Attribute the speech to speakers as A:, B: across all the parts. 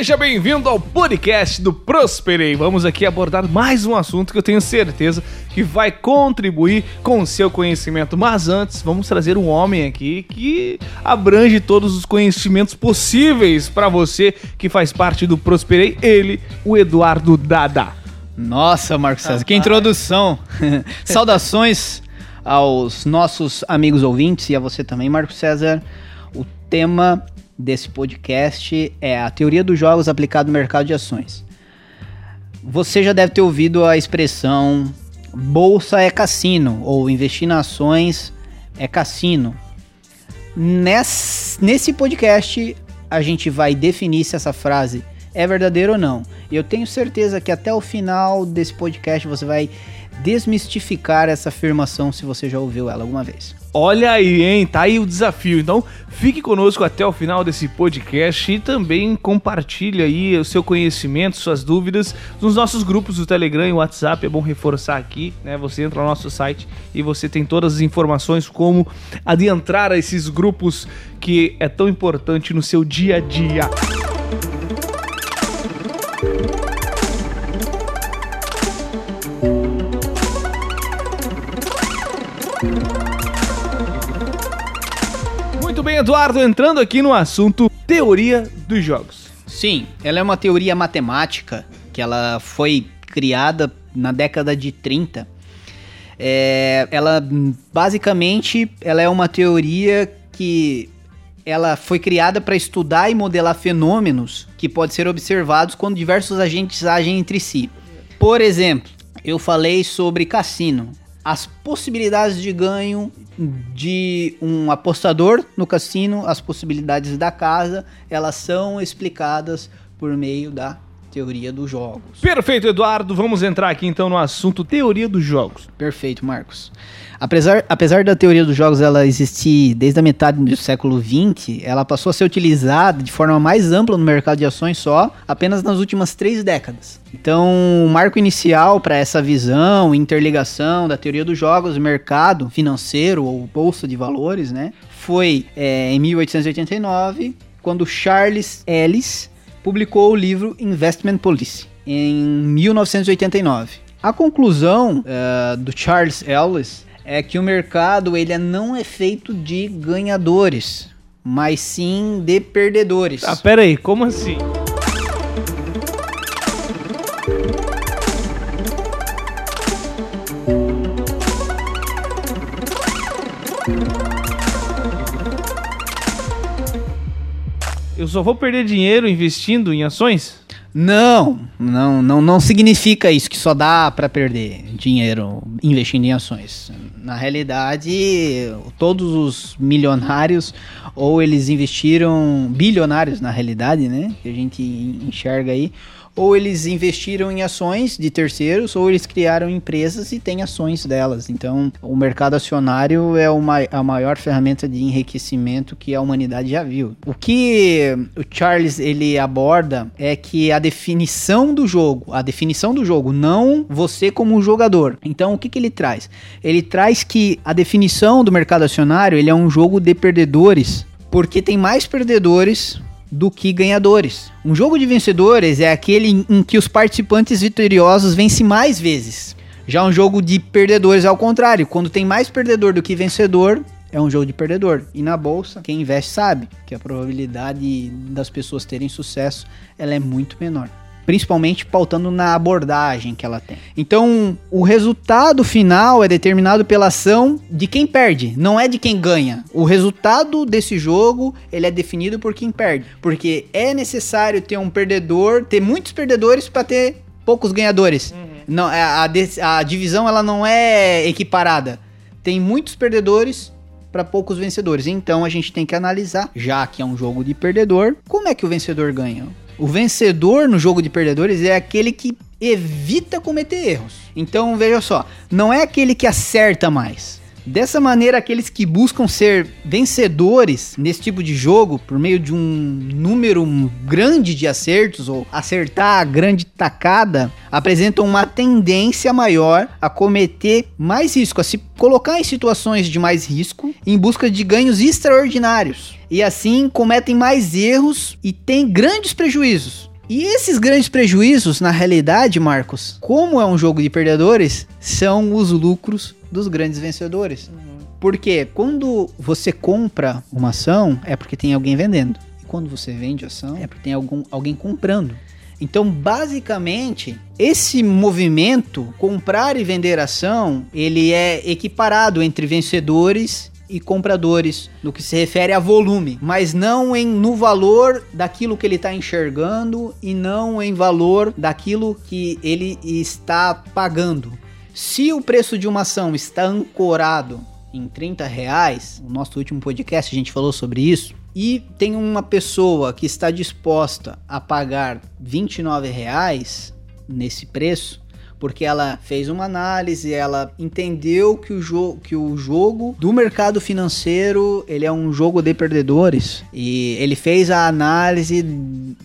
A: Seja bem-vindo ao podcast do Prosperei. Vamos aqui abordar mais um assunto que eu tenho certeza que vai contribuir com o seu conhecimento. Mas antes, vamos trazer um homem aqui que abrange todos os conhecimentos possíveis para você que faz parte do Prosperei. Ele, o Eduardo Dada.
B: Nossa, Marcos César, que introdução! Saudações aos nossos amigos ouvintes e a você também, Marcos César. O tema desse podcast é a teoria dos jogos aplicada no mercado de ações. Você já deve ter ouvido a expressão bolsa é cassino ou investir em ações é cassino. Nesse, nesse podcast a gente vai definir se essa frase é verdadeira ou não. Eu tenho certeza que até o final desse podcast você vai desmistificar essa afirmação se você já ouviu ela alguma vez.
A: Olha aí, hein? Tá aí o desafio. Então, fique conosco até o final desse podcast e também compartilhe aí o seu conhecimento, suas dúvidas nos nossos grupos do Telegram e WhatsApp. É bom reforçar aqui, né? Você entra no nosso site e você tem todas as informações como adentrar a esses grupos que é tão importante no seu dia a dia. Eduardo, entrando aqui no assunto teoria dos jogos.
B: Sim, ela é uma teoria matemática que ela foi criada na década de 30. É, ela basicamente ela é uma teoria que ela foi criada para estudar e modelar fenômenos que podem ser observados quando diversos agentes agem entre si. Por exemplo, eu falei sobre cassino. As possibilidades de ganho de um apostador no cassino, as possibilidades da casa, elas são explicadas por meio da teoria dos jogos.
A: Perfeito, Eduardo. Vamos entrar aqui então no assunto teoria dos jogos.
B: Perfeito, Marcos. Apesar, apesar da teoria dos jogos ela existir desde a metade do século XX, ela passou a ser utilizada de forma mais ampla no mercado de ações só apenas nas últimas três décadas. Então, o marco inicial para essa visão, interligação da teoria dos jogos, mercado financeiro ou bolsa de valores, né, foi é, em 1889, quando Charles Ellis publicou o livro Investment Policy em 1989. A conclusão uh, do Charles Ellis é que o mercado ele não é feito de ganhadores, mas sim de perdedores.
A: Ah, pera aí, como assim? Eu só vou perder dinheiro investindo em ações?
B: Não, não, não, não significa isso que só dá para perder dinheiro investindo em ações. Na realidade, todos os milionários ou eles investiram bilionários na realidade, né? Que a gente enxerga aí, ou eles investiram em ações de terceiros, ou eles criaram empresas e têm ações delas. Então, o mercado acionário é uma, a maior ferramenta de enriquecimento que a humanidade já viu. O que o Charles ele aborda é que a definição do jogo, a definição do jogo, não você como jogador. Então, o que, que ele traz? Ele traz que a definição do mercado acionário ele é um jogo de perdedores, porque tem mais perdedores do que ganhadores. Um jogo de vencedores é aquele em que os participantes vitoriosos vencem mais vezes. Já um jogo de perdedores é ao contrário, quando tem mais perdedor do que vencedor, é um jogo de perdedor. E na bolsa, quem investe sabe que a probabilidade das pessoas terem sucesso, ela é muito menor principalmente pautando na abordagem que ela tem. Então, o resultado final é determinado pela ação de quem perde, não é de quem ganha. O resultado desse jogo, ele é definido por quem perde, porque é necessário ter um perdedor, ter muitos perdedores para ter poucos ganhadores. Uhum. Não, a, a, a divisão ela não é equiparada. Tem muitos perdedores para poucos vencedores. Então a gente tem que analisar, já que é um jogo de perdedor, como é que o vencedor ganha? O vencedor no jogo de perdedores é aquele que evita cometer erros. Então veja só, não é aquele que acerta mais. Dessa maneira, aqueles que buscam ser vencedores nesse tipo de jogo, por meio de um número grande de acertos ou acertar a grande tacada, apresentam uma tendência maior a cometer mais risco, a se colocar em situações de mais risco em busca de ganhos extraordinários e assim cometem mais erros e têm grandes prejuízos. E esses grandes prejuízos, na realidade, Marcos, como é um jogo de perdedores, são os lucros dos grandes vencedores. Porque quando você compra uma ação, é porque tem alguém vendendo. E quando você vende ação, é porque tem algum, alguém comprando. Então, basicamente, esse movimento, comprar e vender ação, ele é equiparado entre vencedores e compradores no que se refere a volume, mas não em no valor daquilo que ele está enxergando e não em valor daquilo que ele está pagando. Se o preço de uma ação está ancorado em 30 reais, no nosso último podcast a gente falou sobre isso, e tem uma pessoa que está disposta a pagar 29 reais nesse preço, porque ela fez uma análise, ela entendeu que o, jo que o jogo do mercado financeiro ele é um jogo de perdedores e ele fez a análise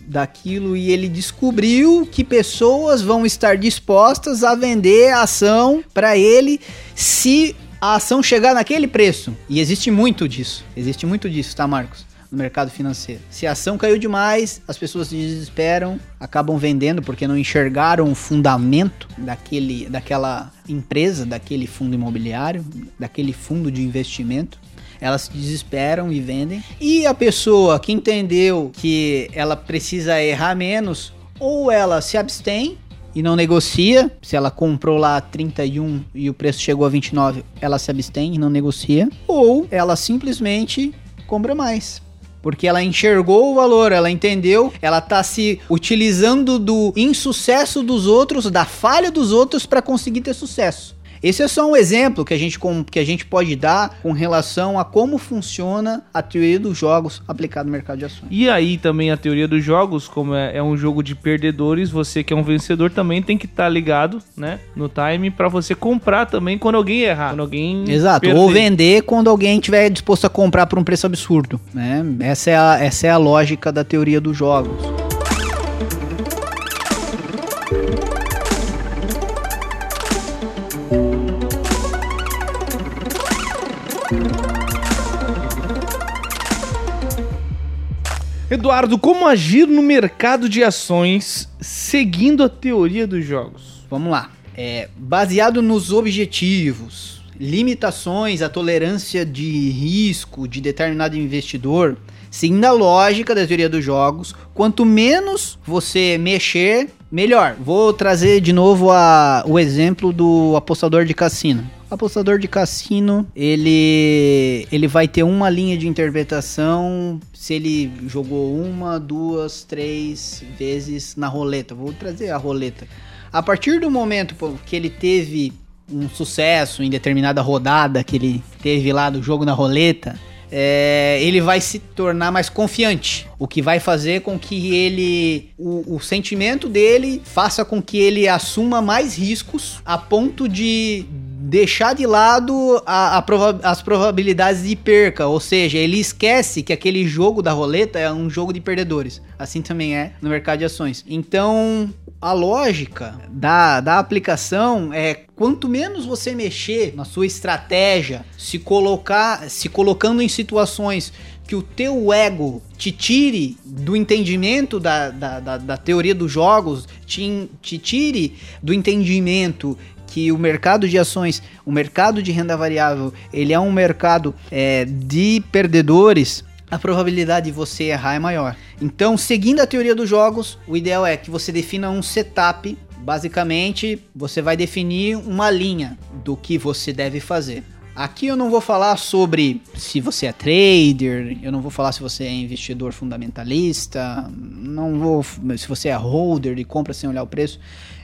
B: daquilo e ele descobriu que pessoas vão estar dispostas a vender a ação para ele se a ação chegar naquele preço. E existe muito disso. Existe muito disso, tá, Marcos? No mercado financeiro. Se a ação caiu demais, as pessoas se desesperam, acabam vendendo porque não enxergaram o fundamento daquele, daquela empresa, daquele fundo imobiliário, daquele fundo de investimento elas se desesperam e vendem. E a pessoa que entendeu que ela precisa errar menos, ou ela se abstém e não negocia, se ela comprou lá 31 e o preço chegou a 29, ela se abstém e não negocia, ou ela simplesmente compra mais porque ela enxergou o valor, ela entendeu, ela tá se utilizando do insucesso dos outros, da falha dos outros para conseguir ter sucesso. Esse é só um exemplo que a, gente, que a gente pode dar com relação a como funciona a teoria dos jogos aplicada no mercado de ações.
A: E aí também a teoria dos jogos, como é, é um jogo de perdedores, você que é um vencedor também tem que estar tá ligado, né, no time para você comprar também quando alguém errar, quando alguém
B: Exato, perder. ou vender quando alguém estiver disposto a comprar por um preço absurdo, né? Essa é a, essa é a lógica da teoria dos jogos.
A: Eduardo, como agir no mercado de ações seguindo a teoria dos jogos?
B: Vamos lá. É, baseado nos objetivos, limitações, a tolerância de risco de determinado investidor, seguindo a lógica da teoria dos jogos, quanto menos você mexer, melhor. Vou trazer de novo a, o exemplo do apostador de cassino. Apostador de cassino, ele ele vai ter uma linha de interpretação se ele jogou uma, duas, três vezes na roleta. Vou trazer a roleta. A partir do momento que ele teve um sucesso em determinada rodada que ele teve lá do jogo na roleta, é, ele vai se tornar mais confiante. O que vai fazer com que ele. O, o, sentimento dele faça com que ele assuma mais riscos a ponto de deixar de lado a, a prova as probabilidades de perca. Ou seja, ele esquece que aquele jogo da roleta é um jogo de perdedores. Assim também é no mercado de ações. Então, a lógica da, da aplicação é quanto menos você mexer na sua estratégia, se colocar, se colocando em situações que o teu ego te tire do entendimento da, da, da, da teoria dos jogos, te, te tire do entendimento que o mercado de ações, o mercado de renda variável, ele é um mercado é, de perdedores, a probabilidade de você errar é maior. Então, seguindo a teoria dos jogos, o ideal é que você defina um setup. Basicamente, você vai definir uma linha do que você deve fazer. Aqui eu não vou falar sobre se você é trader, eu não vou falar se você é investidor fundamentalista, não vou se você é holder e compra sem olhar o preço.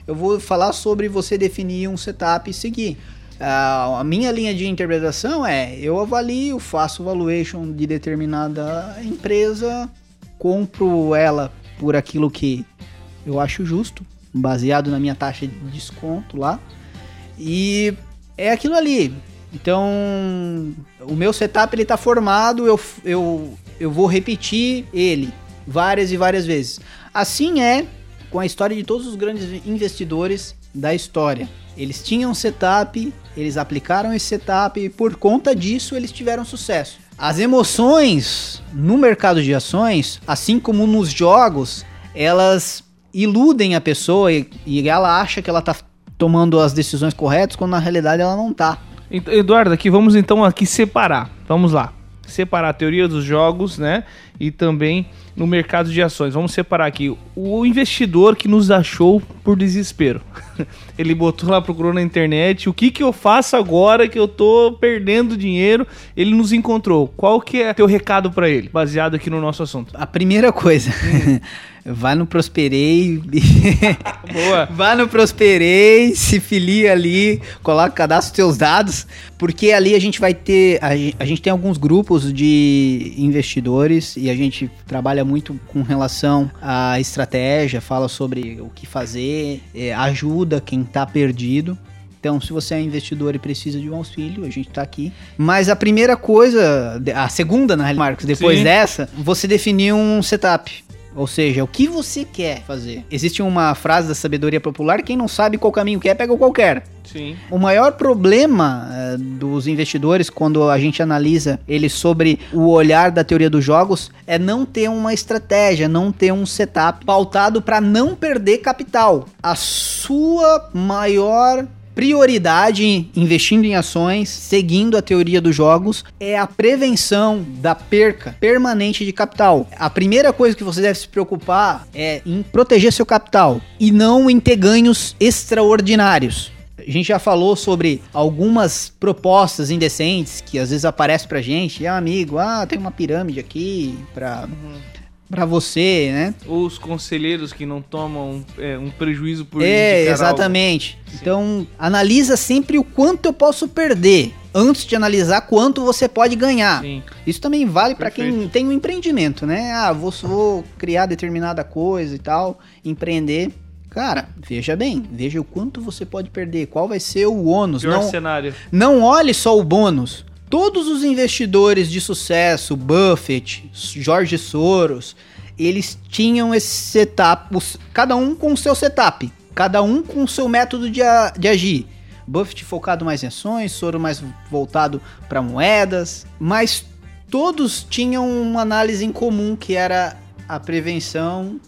B: Eu vou falar sobre você definir um setup e seguir. Uh, a minha linha de interpretação é: eu avalio, faço valuation de determinada empresa, compro ela por aquilo que eu acho justo, baseado na minha taxa de desconto lá, e é aquilo ali. Então, o meu setup ele está formado, eu, eu, eu vou repetir ele várias e várias vezes. Assim é com a história de todos os grandes investidores da história. Eles tinham setup, eles aplicaram esse setup e por conta disso eles tiveram sucesso. As emoções no mercado de ações, assim como nos jogos, elas iludem a pessoa e, e ela acha que ela tá tomando as decisões corretas, quando na realidade ela não tá.
A: Eduardo, aqui vamos então aqui separar. Vamos lá. Separar a teoria dos jogos, né? E também no mercado de ações. Vamos separar aqui o investidor que nos achou por desespero. Ele botou lá, procurou na internet, o que que eu faço agora que eu tô perdendo dinheiro? Ele nos encontrou. Qual que é teu recado para ele, baseado aqui no nosso assunto?
B: A primeira coisa, Vai no Prosperei. Boa. Vai no Prosperei, se filia ali, coloca, cadastra os teus dados, porque ali a gente vai ter. A, a gente tem alguns grupos de investidores e a gente trabalha muito com relação à estratégia, fala sobre o que fazer, é, ajuda quem está perdido. Então, se você é investidor e precisa de um auxílio, a gente está aqui. Mas a primeira coisa, a segunda, na realidade, Marcos, depois Sim. dessa, você definir um setup. Ou seja, o que você quer fazer? Existe uma frase da sabedoria popular: quem não sabe qual caminho quer, pega qualquer. Sim. O maior problema uh, dos investidores, quando a gente analisa eles sobre o olhar da teoria dos jogos, é não ter uma estratégia, não ter um setup pautado para não perder capital. A sua maior prioridade investindo em ações, seguindo a teoria dos jogos, é a prevenção da perca permanente de capital. A primeira coisa que você deve se preocupar é em proteger seu capital e não em ter ganhos extraordinários. A gente já falou sobre algumas propostas indecentes que às vezes aparecem pra gente. Ah, amigo, ah, tem uma pirâmide aqui pra. Uhum para você, né?
A: Os conselheiros que não tomam é, um prejuízo por
B: É, exatamente. Algo. Então, analisa sempre o quanto eu posso perder antes de analisar quanto você pode ganhar. Sim. Isso também vale para quem tem um empreendimento, né? Ah, vou, vou criar determinada coisa e tal, empreender. Cara, veja bem, veja o quanto você pode perder, qual vai ser o ônus.
A: Pior não, cenário.
B: Não olhe só o bônus todos os investidores de sucesso, Buffett, Jorge Soros, eles tinham esse setup, cada um com o seu setup, cada um com o seu método de, de agir. Buffett focado mais em ações, Soros mais voltado para moedas, mas todos tinham uma análise em comum que era a prevenção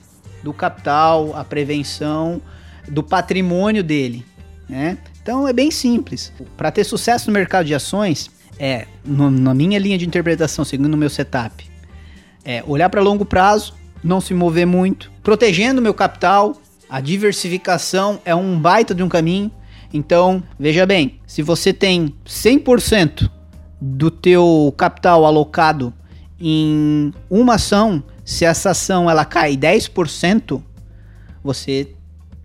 B: do capital, a prevenção do patrimônio dele, né? Então é bem simples. Para ter sucesso no mercado de ações, é, no, na minha linha de interpretação, seguindo o meu setup, é olhar para longo prazo, não se mover muito, protegendo meu capital. A diversificação é um baita de um caminho. Então, veja bem, se você tem 100% do teu capital alocado em uma ação, se essa ação ela cai 10%, você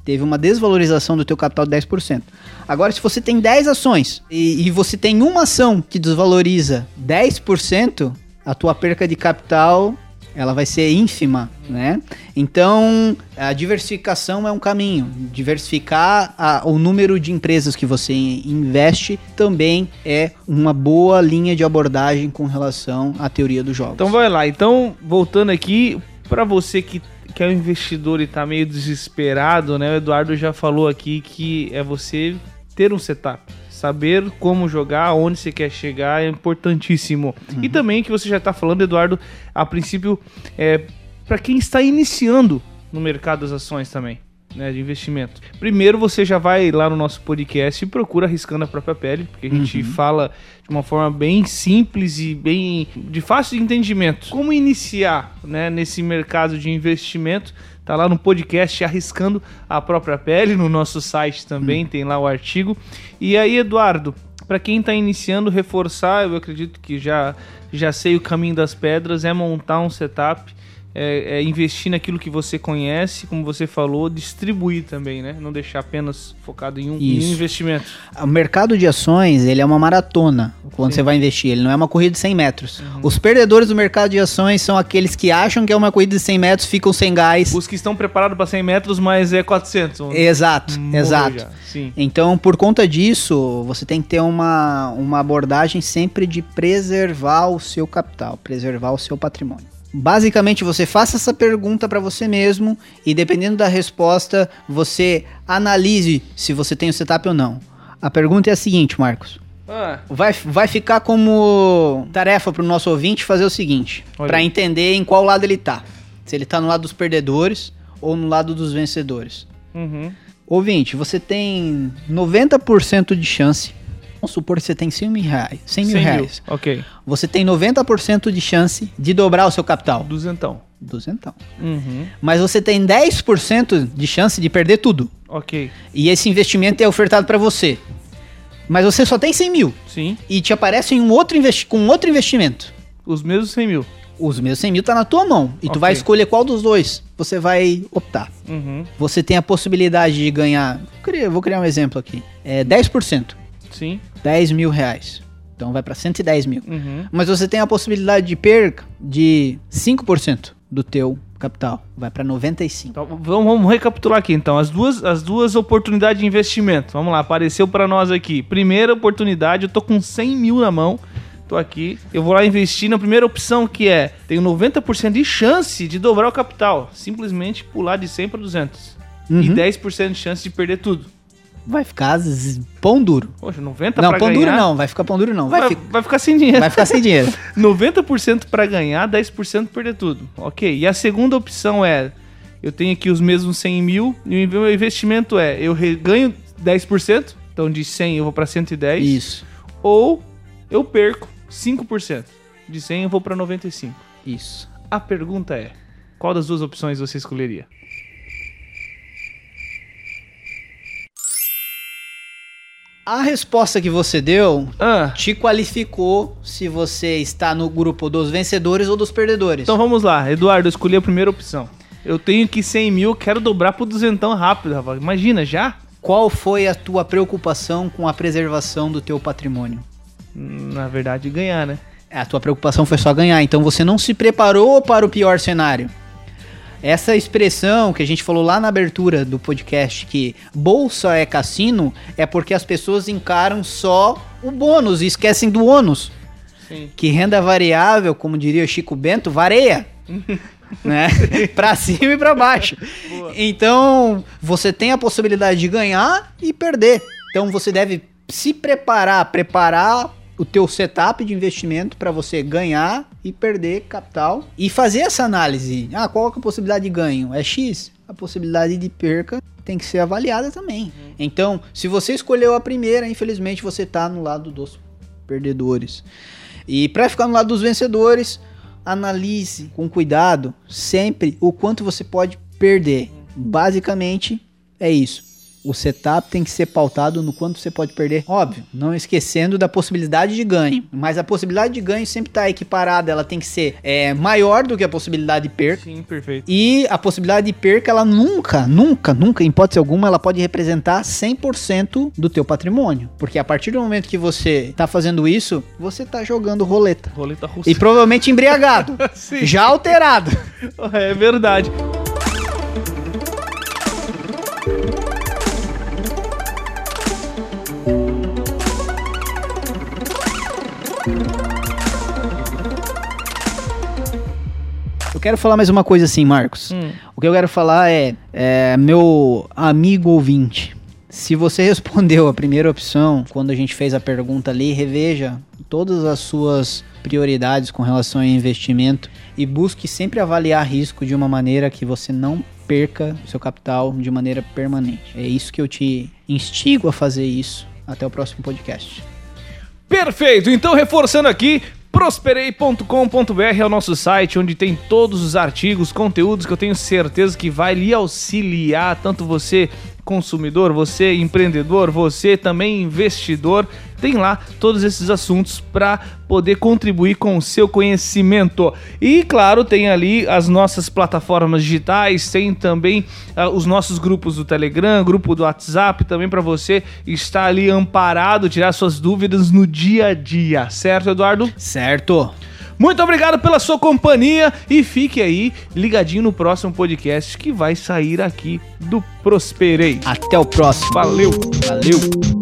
B: teve uma desvalorização do teu capital de 10%. Agora, se você tem 10 ações e, e você tem uma ação que desvaloriza 10%, a tua perca de capital ela vai ser ínfima, né? Então, a diversificação é um caminho. Diversificar a, o número de empresas que você investe também é uma boa linha de abordagem com relação à teoria dos jogos.
A: Então, vai lá. Então, voltando aqui, para você que que é um investidor e tá meio desesperado, né? O Eduardo já falou aqui que é você ter um setup. Saber como jogar, onde você quer chegar é importantíssimo. Uhum. E também que você já está falando, Eduardo, a princípio, é, para quem está iniciando no mercado das ações também né, de investimento. Primeiro você já vai lá no nosso podcast e procura arriscando a própria pele, porque a gente uhum. fala de uma forma bem simples e bem de fácil de entendimento. Como iniciar, né, nesse mercado de investimento? Tá lá no podcast arriscando a própria pele, no nosso site também uhum. tem lá o artigo. E aí, Eduardo, para quem está iniciando, reforçar, eu acredito que já já sei o caminho das pedras, é montar um setup é, é investir naquilo que você conhece, como você falou, distribuir também, né? Não deixar apenas focado em um, em um investimento.
B: O mercado de ações, ele é uma maratona quando Sim. você vai investir, ele não é uma corrida de 100 metros. Uhum. Os perdedores do mercado de ações são aqueles que acham que é uma corrida de 100 metros, ficam sem gás.
A: Os que estão preparados para 100 metros, mas é 400.
B: Exato, exato. Então, por conta disso, você tem que ter uma, uma abordagem sempre de preservar o seu capital, preservar o seu patrimônio. Basicamente, você faça essa pergunta para você mesmo e dependendo da resposta, você analise se você tem o setup ou não. A pergunta é a seguinte, Marcos. Ah. Vai, vai ficar como tarefa para o nosso ouvinte fazer o seguinte, para entender em qual lado ele tá. Se ele tá no lado dos perdedores ou no lado dos vencedores?
A: Uhum.
B: Ouvinte, você tem 90% de chance. Vamos supor que você tem 100 mil reais. 100 mil
A: 100
B: reais.
A: Ok.
B: Você tem 90% de chance de dobrar o seu capital.
A: Duzentão.
B: Duzentão.
A: Uhum.
B: Mas você tem 10% de chance de perder tudo.
A: Ok.
B: E esse investimento é ofertado para você. Mas você só tem 100 mil.
A: Sim.
B: E te aparece um outro com outro investimento.
A: Os mesmos 100 mil.
B: Os meus 100 mil tá na tua mão. E tu
A: Ok.
B: vai escolher qual dos dois você vai optar.
A: Uhum.
B: Você tem a possibilidade de ganhar. Vou criar, vou criar um exemplo aqui. É 10%.
A: Sim.
B: 10 mil reais. Então vai para 110 mil.
A: Uhum.
B: Mas você tem a possibilidade de perca de 5% do teu capital. Vai para 95.
A: Então, vamos, vamos recapitular aqui então. As duas, as duas oportunidades de investimento. Vamos lá, apareceu para nós aqui. Primeira oportunidade, eu tô com 100 mil na mão. Tô aqui. Eu vou lá investir na primeira opção que é: tenho 90% de chance de dobrar o capital. Simplesmente pular de 100 para 200. E
B: Uhum.
A: 10% de chance de perder tudo.
B: Vai ficar z- pão duro.
A: Poxa, 90%
B: não,
A: pra
B: pão
A: ganhar.
B: duro não. Vai ficar pão duro não. Vai,
A: Vai,
B: fi-
A: vai ficar sem dinheiro.
B: vai ficar sem dinheiro.
A: 90% para ganhar, 10% perder tudo. Ok. E a segunda opção é: eu tenho aqui os mesmos 100 mil e o meu investimento é: eu re- ganho 10%, então de 100 eu vou para 110,
B: Isso.
A: ou eu perco 5%. De 100 eu vou para 95.
B: Isso.
A: A pergunta é: qual das duas opções você escolheria?
B: A resposta que você deu
A: Ah,
B: te qualificou se você está no grupo dos vencedores ou dos perdedores.
A: então vamos lá, Eduardo, eu escolhi a primeira opção. Eu tenho aqui 100 mil, quero dobrar pro duzentão rápido, rapaz. Imagina, já?
B: Qual foi a tua preocupação com a preservação do teu patrimônio?
A: Na verdade, ganhar, né?
B: A tua preocupação foi só ganhar, então você não se preparou para o pior cenário. Essa expressão que a gente falou lá na abertura do podcast, que bolsa é cassino, é porque as pessoas encaram só o bônus e esquecem do ônus.
A: Sim.
B: Que renda variável, como diria o Chico Bento, vareia. né? pra cima e pra baixo.
A: Boa.
B: Então, você tem a possibilidade de ganhar e perder. Então, você deve se preparar, preparar o teu setup de investimento para você ganhar e perder capital e fazer essa análise. Ah, qual é a possibilidade de ganho? É X? A possibilidade de perca tem que ser avaliada também. Então, se você escolheu a primeira, infelizmente você tá no lado dos perdedores. E para ficar no lado dos vencedores, analise com cuidado sempre o quanto você pode perder. Basicamente é isso. O setup tem que ser pautado no quanto você pode perder. Óbvio, não esquecendo da possibilidade de ganho. Mas a possibilidade de ganho sempre está equiparada. Ela tem que ser é, maior do que a possibilidade de perca.
A: Sim, perfeito.
B: E a possibilidade de perca, ela nunca, nunca, nunca, em hipótese alguma, ela pode representar 100% do teu patrimônio. Porque a partir do momento que você tá fazendo isso, você tá jogando roleta.
A: Roleta russa.
B: E provavelmente embriagado.
A: Sim.
B: já alterado.
A: É verdade.
B: Eu quero falar mais uma coisa assim, Marcos.
A: Hum.
B: O que eu quero falar é, é, meu amigo ouvinte, se você respondeu a primeira opção quando a gente fez a pergunta ali, reveja todas as suas prioridades com relação ao investimento e busque sempre avaliar risco de uma maneira que você não perca seu capital de maneira permanente. É isso que eu te instigo a fazer isso. Até o próximo podcast.
A: Perfeito, então reforçando aqui, prosperei.com.br é o nosso site onde tem todos os artigos, conteúdos que eu tenho certeza que vai lhe auxiliar, tanto você consumidor, você empreendedor, você também investidor, tem lá todos esses assuntos para poder contribuir com o seu conhecimento. E claro, tem ali as nossas plataformas digitais, tem também ah, os nossos grupos do Telegram, grupo do WhatsApp também para você estar ali amparado, tirar suas dúvidas no dia a dia, certo, Eduardo?
B: Certo.
A: Muito obrigado pela sua companhia e fique aí ligadinho no próximo podcast que vai sair aqui do Prosperei.
B: Até o próximo.
A: Valeu!
B: Valeu.